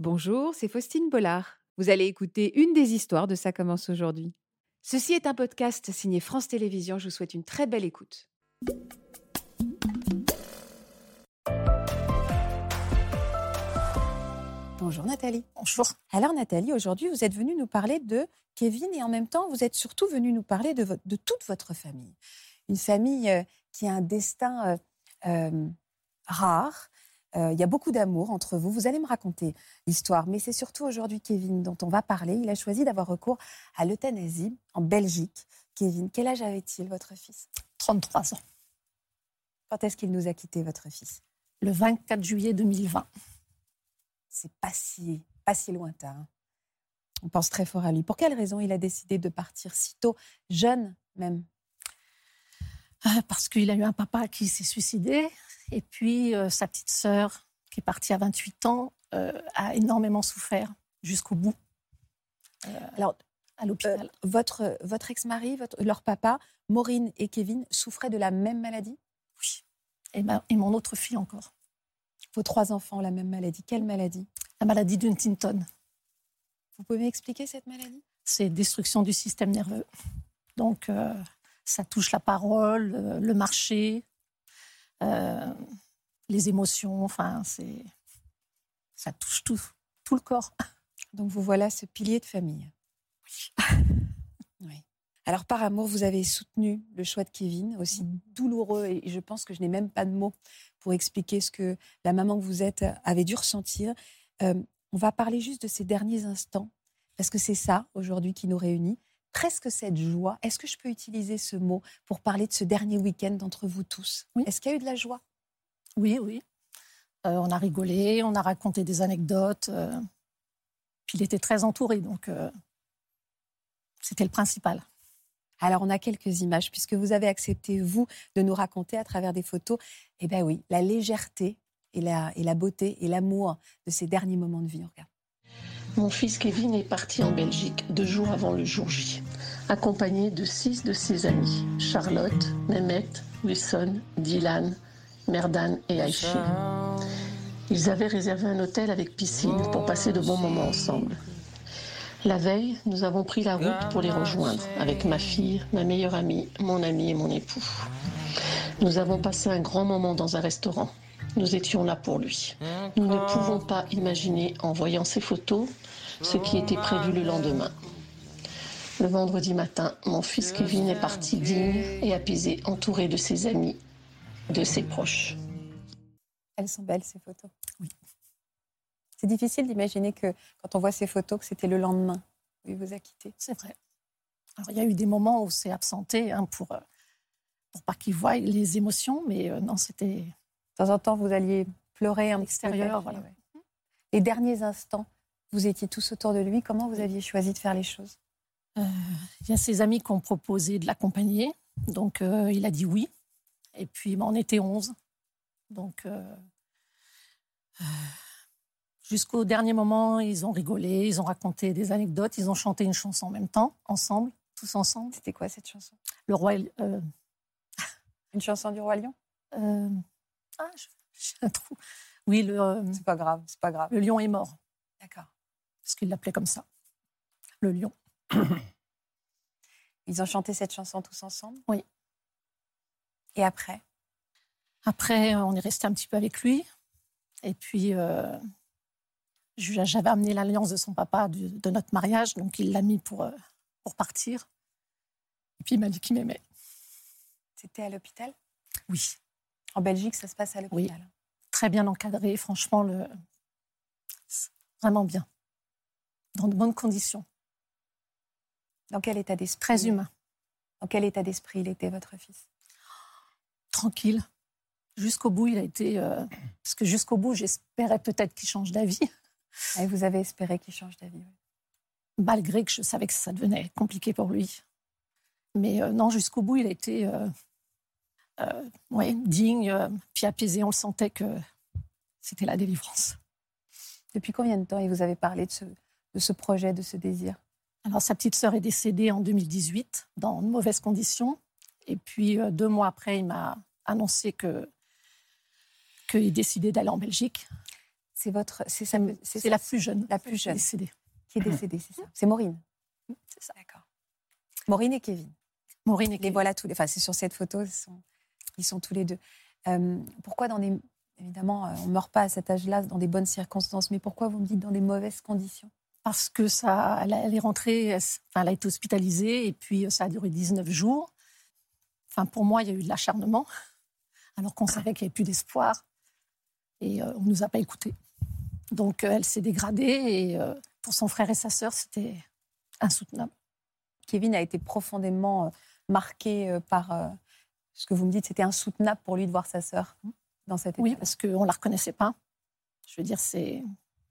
Bonjour, c'est Faustine Bollard. Vous allez écouter une des histoires de Ça commence aujourd'hui. Ceci est un podcast signé France Télévisions. Je vous souhaite une très belle écoute. Bonjour Nathalie. Bonjour. Alors Nathalie, aujourd'hui vous êtes venue nous parler de Kevin et en même temps vous êtes surtout venue nous parler de, de toute votre famille. Une famille euh, qui a un destin euh, euh, rare. Il y a beaucoup d'amour entre vous. Vous allez me raconter l'histoire, mais c'est surtout aujourd'hui Kevin dont on va parler. Il a choisi d'avoir recours à l'euthanasie en Belgique. Kevin, quel âge avait-il, votre fils? 33 ans. Quand est-ce qu'il nous a quittés, votre fils? Le 24 juillet 2020. C'est pas si, pas si lointain. Hein. On pense très fort à lui. Pour quelle raison il a décidé de partir si tôt, jeune même? Ah, Parce qu'il a eu un papa qui s'est suicidé et puis euh, sa petite sœur, qui est partie à 28 ans, euh, a énormément souffert jusqu'au bout. Euh, Alors, à l'hôpital. votre votre ex-mari, leur papa, Maureen et Kevin, souffraient de la même maladie? Oui. Et, et mon autre fille encore. Vos trois enfants, la même maladie. Quelle maladie? La maladie d'Huntington. Vous pouvez m'expliquer cette maladie? C'est destruction du système nerveux. Donc, ça touche la parole, le marché, euh, les émotions, enfin, c'est, ça touche tout, tout le corps. Donc vous voilà ce pilier de famille. Oui. Alors par amour, vous avez soutenu le choix de Kevin, aussi mm. douloureux, et je pense que je n'ai même pas de mots pour expliquer ce que la maman que vous êtes avait dû ressentir. Euh, on va parler juste de ces derniers instants, parce que c'est ça aujourd'hui qui nous réunit presque cette joie. Est-ce que je peux utiliser ce mot pour parler de ce dernier week-end d'entre vous tous? Est-ce qu'il y a eu de la joie? Oui, oui. Euh, on a rigolé, on a raconté des anecdotes. Euh, puis il était très entouré, donc euh, c'était le principal. Alors on a quelques images, puisque vous avez accepté, vous, de nous raconter à travers des photos, eh bien oui, la légèreté et la, et la beauté et l'amour de ces derniers moments de vie. Regarde. Mon fils Kevin est parti en Belgique deux jours avant le jour J, accompagné de six de ses amis Charlotte, Mehmet, Wilson, Dylan, Merdan et Aïchi. Ils avaient réservé un hôtel avec piscine pour passer de bons moments ensemble. La veille, nous avons pris la route pour les rejoindre avec ma fille, ma meilleure amie, mon ami et mon époux. Nous avons passé un grand moment dans un restaurant. Nous étions là pour lui. Nous ne pouvons pas imaginer, en voyant ces photos, ce qui était prévu le lendemain. Le vendredi matin, mon fils Kevin est parti digne et apaisé, entouré de ses amis, de ses proches. Elles sont belles, ces photos. Oui. C'est difficile d'imaginer que quand on voit ces photos, que c'était le lendemain où il vous a quitté. C'est vrai. Alors, il y a eu des moments où c'est absenté hein, pour, euh, pour pas qu'il voient les émotions, mais euh, non, c'était de temps en temps, vous alliez pleurer en extérieur. Voilà. Les derniers instants, vous étiez tous autour de lui. Comment vous aviez choisi de faire les choses? Il y a ses amis qui ont proposé de l'accompagner. Donc, euh, il a dit oui. Et puis, ben, on était 11. Donc, euh, jusqu'au dernier moment, ils ont rigolé, ils ont raconté des anecdotes, ils ont chanté une chanson en même temps, ensemble, tous ensemble. C'était quoi cette chanson? Le roi. Une chanson du roi lion? Ah, j'ai un trou. Oui, le. Euh, c'est pas grave, c'est pas grave. Le lion est mort. D'accord. Parce qu'il l'appelait comme ça. Le lion. Ils ont chanté cette chanson tous ensemble? Oui. Et après? Après, on est resté un petit peu avec lui. Et puis, euh, j'avais amené l'alliance de son papa de, notre mariage, donc il l'a mis pour, euh, pour partir. Et puis, il m'a dit qu'il m'aimait. C'était à l'hôpital? Oui. En Belgique, ça se passe à l'hôpital. Oui. Très bien encadré, franchement, le... vraiment bien. Dans de bonnes conditions. Dans quel état d'esprit Très humain. Dans quel état d'esprit il était, votre fils? Tranquille. Jusqu'au bout, il a été. Euh, parce que jusqu'au bout, j'espérais peut-être qu'il change d'avis. Et vous avez espéré qu'il change d'avis, oui. Malgré que je savais que ça devenait compliqué pour lui. Mais euh, non, jusqu'au bout, il a été. Euh, euh, ouais, digne, puis apaisé. On sentait que c'était la délivrance. Depuis combien de temps vous avez parlé de ce, de ce projet, de ce désir? Alors, sa petite sœur est décédée en 2018 dans de mauvaises conditions. Et puis, euh, deux mois après, il m'a annoncé que qu'il décidait d'aller en Belgique. C'est votre, c'est la plus jeune, la plus jeune, décédée. qui est décédée, c'est ça. C'est Maureen. C'est ça. D'accord. Maureen et Kevin. Maureen et Les Kevin. voilà tous les. Enfin, c'est sur cette photo, ils sont, ils sont tous les deux. Euh, pourquoi dans des évidemment, euh, on ne meurt pas à cet âge-là dans des bonnes circonstances, mais pourquoi vous me dites dans des mauvaises conditions? Parce que ça, elle, est rentrée, enfin, elle a été hospitalisée et puis euh, ça a duré 19 jours. Enfin, pour moi, il y a eu de l'acharnement, alors qu'on savait qu'il n'y avait plus d'espoir et euh, on ne nous a pas écoutés. Donc, euh, elle s'est dégradée et euh, pour son frère et sa sœur, c'était insoutenable. Kevin a été profondément marqué par ce que vous me dites. C'était insoutenable pour lui de voir sa sœur dans cet état. Oui, parce qu'on ne la reconnaissait pas. Je veux dire, c'est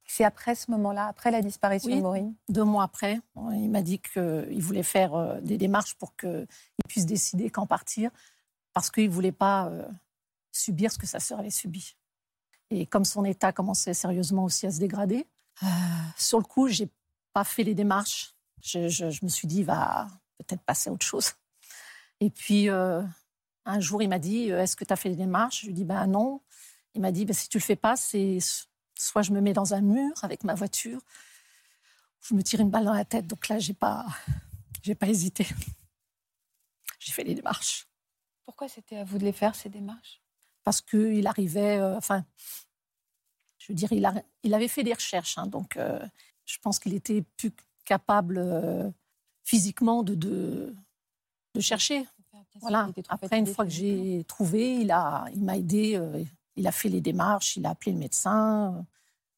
C'est après ce moment-là, après la disparition Oui. de Maureen? deux mois après, il m'a dit qu'il voulait faire euh, des démarches pour qu'il puisse décider quand partir, parce qu'il ne voulait pas euh, subir ce que sa sœur avait subi. Et comme son état commençait sérieusement aussi à se dégrader, euh, sur le coup, j'ai pas fait les démarches. Je, je- je me suis dit, il va peut-être passer à autre chose. Et puis, euh, un jour, il m'a dit, euh, est-ce que tu as fait les démarches? Je lui ai dit, ben non. Il m'a dit, ben, si tu le fais pas, c'est soit je me mets dans un mur avec ma voiture, je me tire une balle dans la tête. Donc là, j'ai pas, j'ai pas hésité. J'ai fait les démarches Pourquoi c'était à vous de les faire, ces démarches? Parce qu'il arrivait, euh, enfin, je veux dire, il, a- il avait fait des recherches, hein, donc euh, je pense qu'il était plus capable euh, physiquement de, de, de chercher. Voilà. Après, une fois que j'ai trouvé, il a, il m'a aidé, il a fait les démarches, il a appelé le médecin.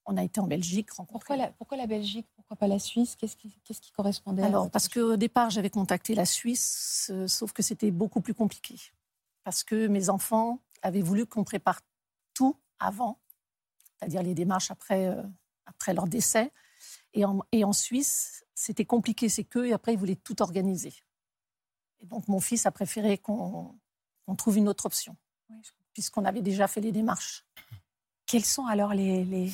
On a été en Belgique rencontrer. Pourquoi la, pourquoi la Belgique? Pourquoi pas la Suisse? Qu'est-ce qui, correspondait Alors, parce qu'au départ, j'avais contacté la Suisse, euh, sauf que c'était beaucoup plus compliqué. Parce que mes enfants avaient voulu qu'on prépare tout avant, c'est-à-dire les démarches après, euh, après leur décès. Et en, et en Suisse, c'était compliqué, c'est qu'eux, et après, ils voulaient tout organiser. Et donc, mon fils a préféré qu'on trouve une autre option, Oui, je. Puisqu'on avait déjà fait les démarches. Quels sont alors les, les-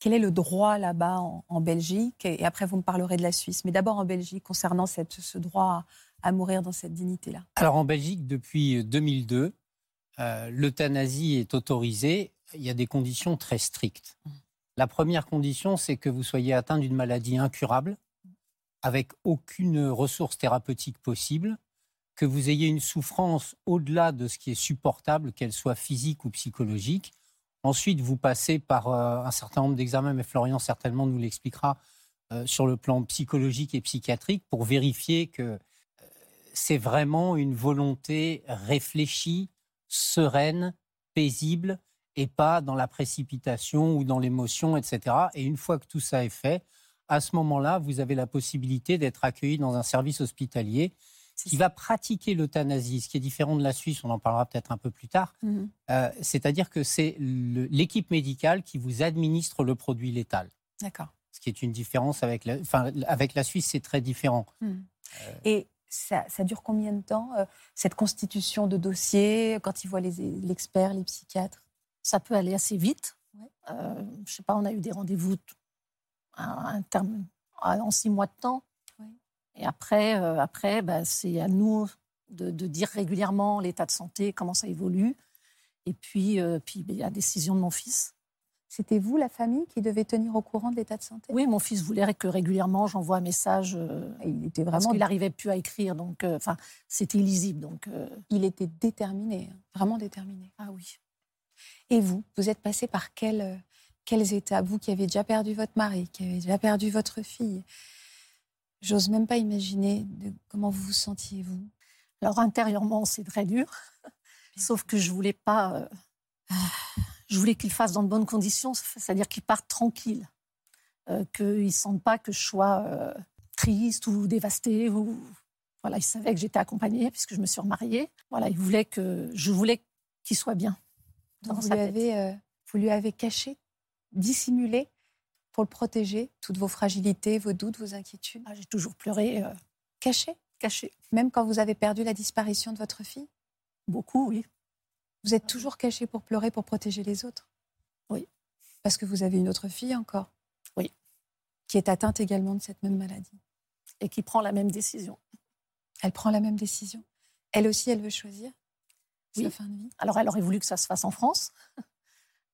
Quel est le droit là-bas en, en Belgique? Et, après, vous me parlerez de la Suisse. Mais d'abord en Belgique, concernant cette, ce droit à, à mourir dans cette dignité-là. Alors en Belgique, depuis 2002, euh, l'euthanasie est autorisée. Il y a des conditions très strictes. La première condition, c'est que vous soyez atteint d'une maladie incurable, avec aucune ressource thérapeutique possible, que vous ayez une souffrance au-delà de ce qui est supportable, qu'elle soit physique ou psychologique. Ensuite, vous passez par euh, un certain nombre d'examens, mais Florian certainement nous l'expliquera, euh, sur le plan psychologique et psychiatrique, pour vérifier que c'est vraiment une volonté réfléchie, sereine, paisible, et pas dans la précipitation ou dans l'émotion, etc. Et une fois que tout ça est fait, à ce moment-là, vous avez la possibilité d'être accueilli dans un service hospitalier qui va pratiquer l'euthanasie, ce qui est différent de la Suisse, on en parlera peut-être un peu plus tard. Euh, C'est-à-dire que c'est l'équipe médicale qui vous administre le produit létal, D'accord. ce qui est une différence avec la, enfin, avec la Suisse, c'est très différent. Et ça, ça dure combien de temps, euh, cette constitution de dossier, quand ils voient les- l'expert, les psychiatres? Ça peut aller assez vite. Ouais. Euh, je sais pas, on a eu des rendez-vous t- à un terme, à- en six mois de temps. Et après, euh, après bah, c'est à nous de, de dire régulièrement l'état de santé, comment ça évolue. Et puis, euh, puis bah, la décision de mon fils. C'était vous, la famille, qui devait tenir au courant de l'état de santé? Oui, mon fils voulait que régulièrement j'envoie un message. euh, Il était parce vraiment qu'il n'arrivait plus à écrire, donc euh, c'était illisible. Donc euh, il était déterminé, vraiment déterminé. ah oui. Et vous, vous êtes passé par quels, euh, quelles étapes Vous qui avez déjà perdu votre mari, qui avez déjà perdu votre fille. J'ose même pas imaginer de comment vous vous sentiez, vous. Alors intérieurement, c'est très dur. Sauf que je voulais pas. euh, je voulais qu'il fasse dans de bonnes conditions, c'est-à-dire qu'il parte tranquille, euh, qu'il ne sente pas que je sois euh, triste ou dévastée. Ou... Voilà, il savait que j'étais accompagnée puisque je me suis remariée. Voilà, il voulait que je voulais qu'il soit bien. Donc vous lui, avez, euh, vous lui avez caché, dissimulé pour le protéger, toutes vos fragilités, vos doutes, vos inquiétudes? Ah, J'ai toujours pleuré, euh, Caché, caché. même quand vous avez perdu la disparition de votre fille? Beaucoup, oui. Vous êtes toujours caché pour pleurer, pour protéger les autres? Oui. Parce que vous avez une autre fille encore? Oui. Qui est atteinte également de cette même maladie? Et qui prend la même décision. Elle prend la même décision. Elle aussi, elle veut choisir sa fin de vie? Alors, elle aurait voulu que ça se fasse en France.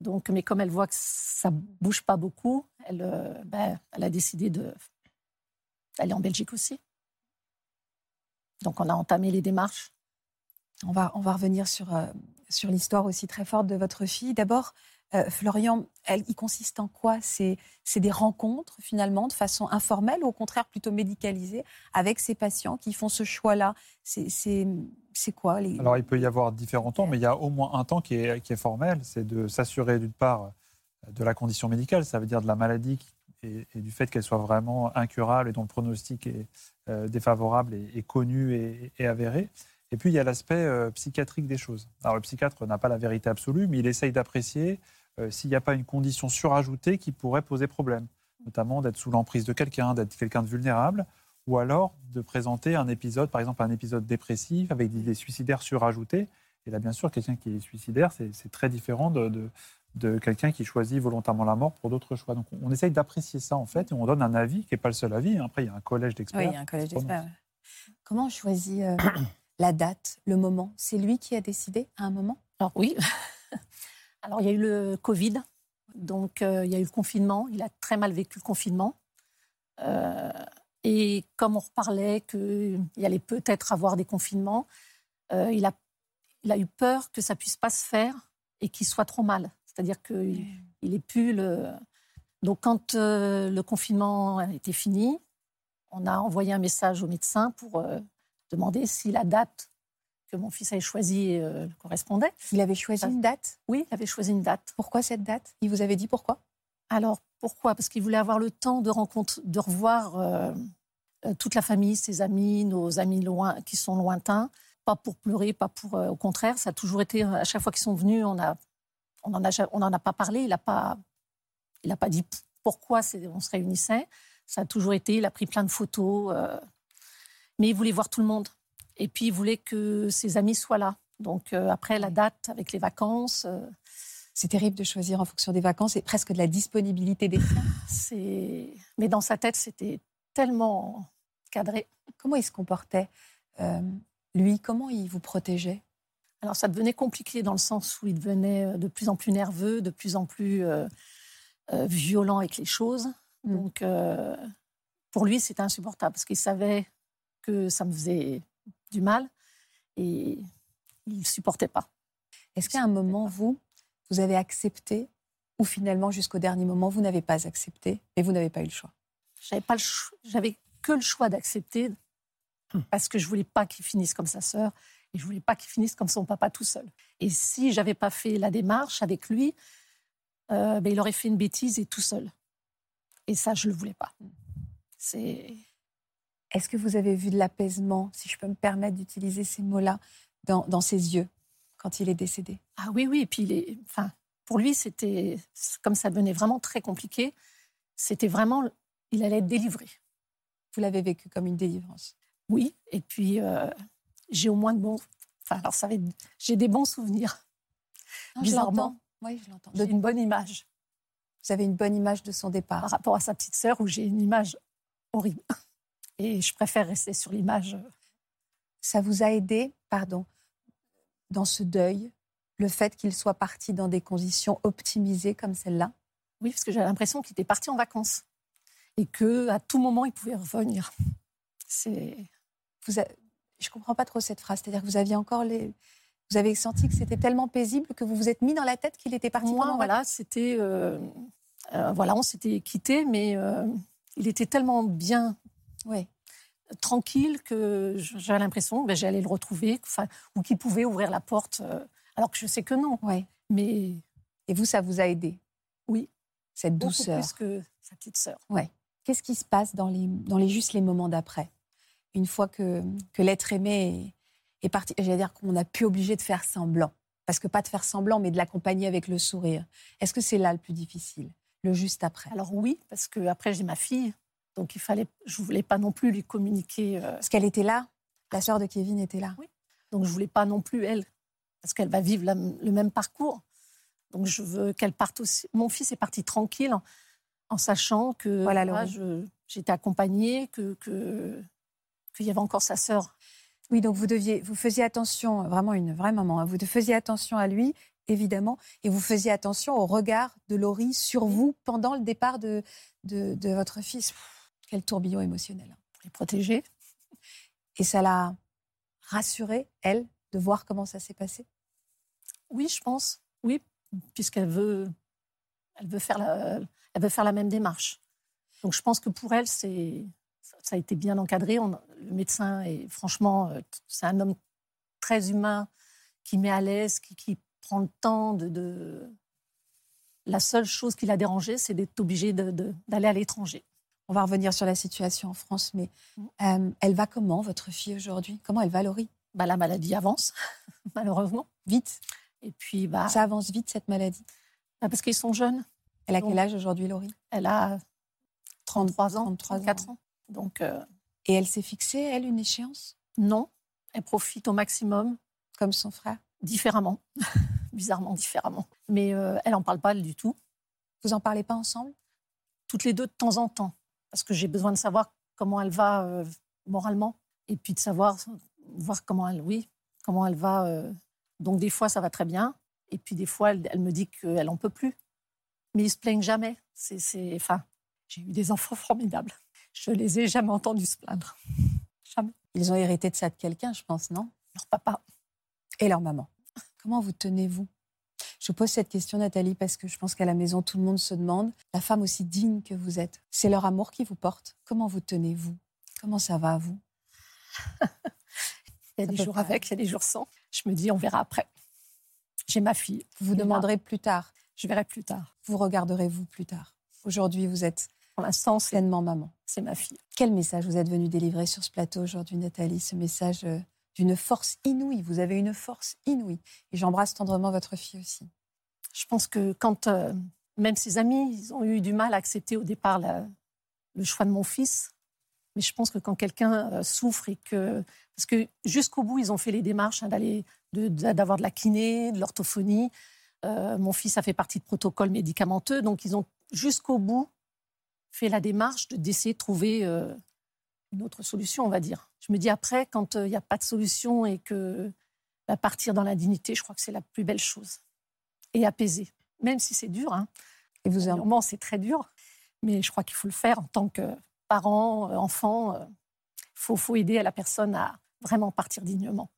Donc, mais comme elle voit que ça bouge pas beaucoup, elle, euh, ben, a décidé d'aller en Belgique aussi. Donc, on a entamé les démarches. On va, revenir euh, sur l'histoire aussi très forte de votre fille. D'abord, euh, Florian, elle, il consiste en quoi? C'est des rencontres finalement de façon informelle ou au contraire plutôt médicalisée avec ces patients qui font ce choix-là? C'est quoi les... Alors il peut y avoir différents temps, mais il y a au moins un temps qui est, qui est formel, c'est de s'assurer d'une part de la condition médicale, ça veut dire de la maladie et, du fait qu'elle soit vraiment incurable et dont le pronostic est euh, défavorable et, connu et, avéré. Et puis il y a l'aspect euh, psychiatrique des choses. Alors le psychiatre n'a pas la vérité absolue, mais il essaye d'apprécier euh, s'il n'y a pas une condition surajoutée qui pourrait poser problème, notamment d'être sous l'emprise de quelqu'un, d'être quelqu'un de vulnérable, ou alors de présenter un épisode, par exemple un épisode dépressif avec des idées suicidaires surajoutées. Et là, bien sûr, quelqu'un qui est suicidaire, c'est très différent de, de, quelqu'un qui choisit volontairement la mort pour d'autres choix. Donc on essaye d'apprécier ça, en fait, et on donne un avis qui n'est pas le seul avis. Après, il y a un collège d'experts. Oui, il y a un collège d'experts. Comment on choisit euh, la date, le moment C'est lui qui a décidé à un moment? Alors oui. Alors, il y a eu le Covid, donc euh, il y a eu le confinement. Il a très mal vécu le confinement. Euh, et comme on reparlait qu'il allait peut-être avoir des confinements, euh, il, a, il a eu peur que ça puisse pas se faire et qu'il soit trop mal. C'est-à-dire qu'il il est plus le. Donc, quand le confinement était fini, on a envoyé un message au médecin pour demander si la date mon fils avait choisi euh, correspondait. Il avait choisi une date? Oui, il avait choisi une date. Pourquoi cette date? Il vous avait dit pourquoi? Alors, pourquoi? Parce qu'il voulait avoir le temps de, rencontre, de revoir euh, euh, toute la famille, ses amis, nos amis loin, qui sont lointains. Pas pour pleurer, pas pour... au contraire, ça a toujours été... À chaque fois qu'ils sont venus, on a, on n'en a, on en a pas parlé. Il n'a pas, il a pas dit pourquoi on se réunissait. Ça a toujours été... Il a pris plein de photos. Mais il voulait voir tout le monde. Et puis, il voulait que ses amis soient là. Donc, euh, après la date avec les vacances. Euh, c'est terrible de choisir en fonction des vacances et presque de la disponibilité des. C'est... Mais dans sa tête, c'était tellement cadré. Comment il se comportait euh, Lui, comment il vous protégeait? Alors, ça devenait compliqué dans le sens où il devenait de plus en plus nerveux, de plus en plus violent avec les choses. Mm. Donc, pour lui, c'était insupportable parce qu'il savait que ça me faisait du mal et il ne supportait pas. Est-ce qu'à un moment, vous, vous avez accepté ou finalement, jusqu'au dernier moment, vous n'avez pas accepté et vous n'avez pas eu le choix? J'avais pas j'avais que le choix d'accepter parce que je voulais pas qu'il finisse comme sa sœur et je voulais pas qu'il finisse comme son papa tout seul. Et si j'avais pas fait la démarche avec lui, euh, ben, il aurait fait une bêtise et tout seul. Et ça, je le voulais pas. C'est est-ce que vous avez vu de l'apaisement, si je peux me permettre d'utiliser ces mots-là, dans, ses yeux quand il est décédé? Ah oui, oui. Et puis, il enfin, pour lui, c'était comme ça devenait vraiment très compliqué. C'était vraiment, il allait être délivré. Vous l'avez vécu comme une délivrance? Oui. Et puis, euh, j'ai au moins de bons. Enfin, alors, ça j'ai des bons souvenirs. bizarrement. Oui, je l'entends. J'ai une bonne image. Vous avez une bonne image de son départ. Par rapport à sa petite sœur, où j'ai une image horrible. Et je préfère rester sur l'image. Ça vous a aidé, pardon, dans ce deuil, le fait qu'il soit parti dans des conditions optimisées comme celle-là? Oui, parce que j'avais l'impression qu'il était parti en vacances et que à tout moment il pouvait revenir. C'est. Vous Je comprends pas trop cette phrase. C'est-à-dire que vous aviez encore les. Vous avez senti que c'était tellement paisible que vous vous êtes mis dans la tête qu'il était parti. Moi, voilà, c'était. Euh, euh, voilà, on s'était quitté, mais euh, il était tellement bien ouais. tranquille que j'avais l'impression que ben, j'allais le retrouver, ou qu'il pouvait ouvrir la porte, euh, alors que je sais que non. Ouais. Mais et vous, ça vous a aidé? Oui. Cette douceur. plus que sa petite sœur. Ouais. Qu'est-ce qui se passe dans les, dans les juste les moments d'après? Une fois que, que l'être aimé est, parti, j'allais dire qu'on n'a plus obligé de faire semblant. Parce que pas de faire semblant, mais de l'accompagner avec le sourire. Est-ce que c'est là le plus difficile? Le juste après? Alors oui, parce que après j'ai ma fille. Donc il fallait, je voulais pas non plus lui communiquer. Euh, parce qu'elle était là, la sœur de Kevin était là. Oui. Donc je voulais pas non plus elle, parce qu'elle va vivre le même parcours. Donc je veux qu'elle parte aussi. Mon fils est parti tranquille, en, sachant que voilà, j'étais accompagnée, que qu'il y avait encore sa sœur. Oui, donc vous deviez, vous faisiez attention, vraiment une vraie maman. Hein, vous faisiez attention à lui évidemment, et vous faisiez attention au regard de Laurie sur vous pendant le départ de, de, de votre fils. Quel tourbillon émotionnel. hein. Pour les protéger. Et ça l'a rassurée, elle, de voir comment ça s'est passé Oui, je pense. Oui, puisqu'elle veut, elle veut, faire la, elle veut faire la même démarche. Donc je pense que pour elle, c'est, ça a été bien encadré. Le médecin est franchement, euh, c'est un homme très humain qui met à l'aise, qui, qui prend le temps de, La seule chose qui l'a dérangé, c'est d'être obligé d'aller à l'étranger. On va revenir sur la situation en France, mais Mm. euh, elle va comment, votre fille, aujourd'hui? Comment elle va, Laurie Bah, la maladie avance, malheureusement. Vite. Et puis, bah, Ça avance vite, cette maladie? bah, parce qu'ils sont jeunes. Elle a quel âge aujourd'hui, Laurie? Elle a 33 ans, 33 ans. 34 ans. Donc, euh, Et elle s'est fixée, elle, une échéance? Non, elle profite au maximum, Comme son frère? Différemment, bizarrement différemment. Mais euh, elle n'en parle pas du tout, Vous en parlez pas ensemble? Toutes les deux de temps en temps, parce que j'ai besoin de savoir comment elle va euh, moralement, et puis de savoir, voir comment elle, oui, comment elle va. euh. Donc des fois, ça va très bien, et puis des fois, elle, elle me dit qu'elle en peut plus. Mais ils se plaignent jamais. C'est, c'est, enfin, j'ai eu des enfants formidables. Je les ai jamais entendus se plaindre. Jamais. Ils ont hérité de ça de quelqu'un, je pense, non? Leur papa. Et leur maman. Comment vous tenez-vous? Je pose cette question, Nathalie, parce que je pense qu'à la maison, tout le monde se demande, la femme aussi digne que vous êtes, c'est leur amour qui vous porte. Comment vous tenez-vous Comment ça va, vous? Il y a Ça des jours avec, il y a des jours sans. Je me dis, on verra après. J'ai ma fille. Vous vous là, demanderez plus tard, Je verrai plus tard. vous regarderez vous plus tard? Aujourd'hui, vous êtes Pour l'instant, pleinement maman. c'est ma fille. Quel message vous êtes venu délivrer sur ce plateau aujourd'hui, Nathalie? Ce message euh, d'une force inouïe. Vous avez une force inouïe. Et j'embrasse tendrement votre fille aussi. Je pense que quand euh, même ses amis, ils ont eu du mal à accepter au départ le choix de mon fils. Mais je pense que quand quelqu'un euh, souffre et que parce que jusqu'au bout ils ont fait les démarches hein, d'avoir de, la kiné, de l'orthophonie. Euh, mon fils a fait partie de protocoles médicamenteux, donc ils ont jusqu'au bout fait la démarche de- d'essayer de trouver une autre solution, on va dire. Je me dis après, quand euh, il n'y a pas de solution et que bah, partir dans l'indignité, je crois que c'est la plus belle chose et apaisé. Même si c'est dur, hein. Et vous Au moment, c'est très dur, mais je crois qu'il faut le faire en tant que parent, euh, enfant. Il faut, faut aider la personne à vraiment partir dignement.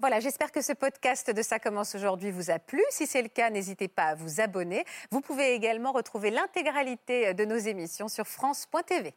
Voilà, j'espère que ce podcast de Ça commence aujourd'hui vous a plu. Si c'est le cas, n'hésitez pas à vous abonner. Vous pouvez également retrouver l'intégralité de nos émissions sur France.tv.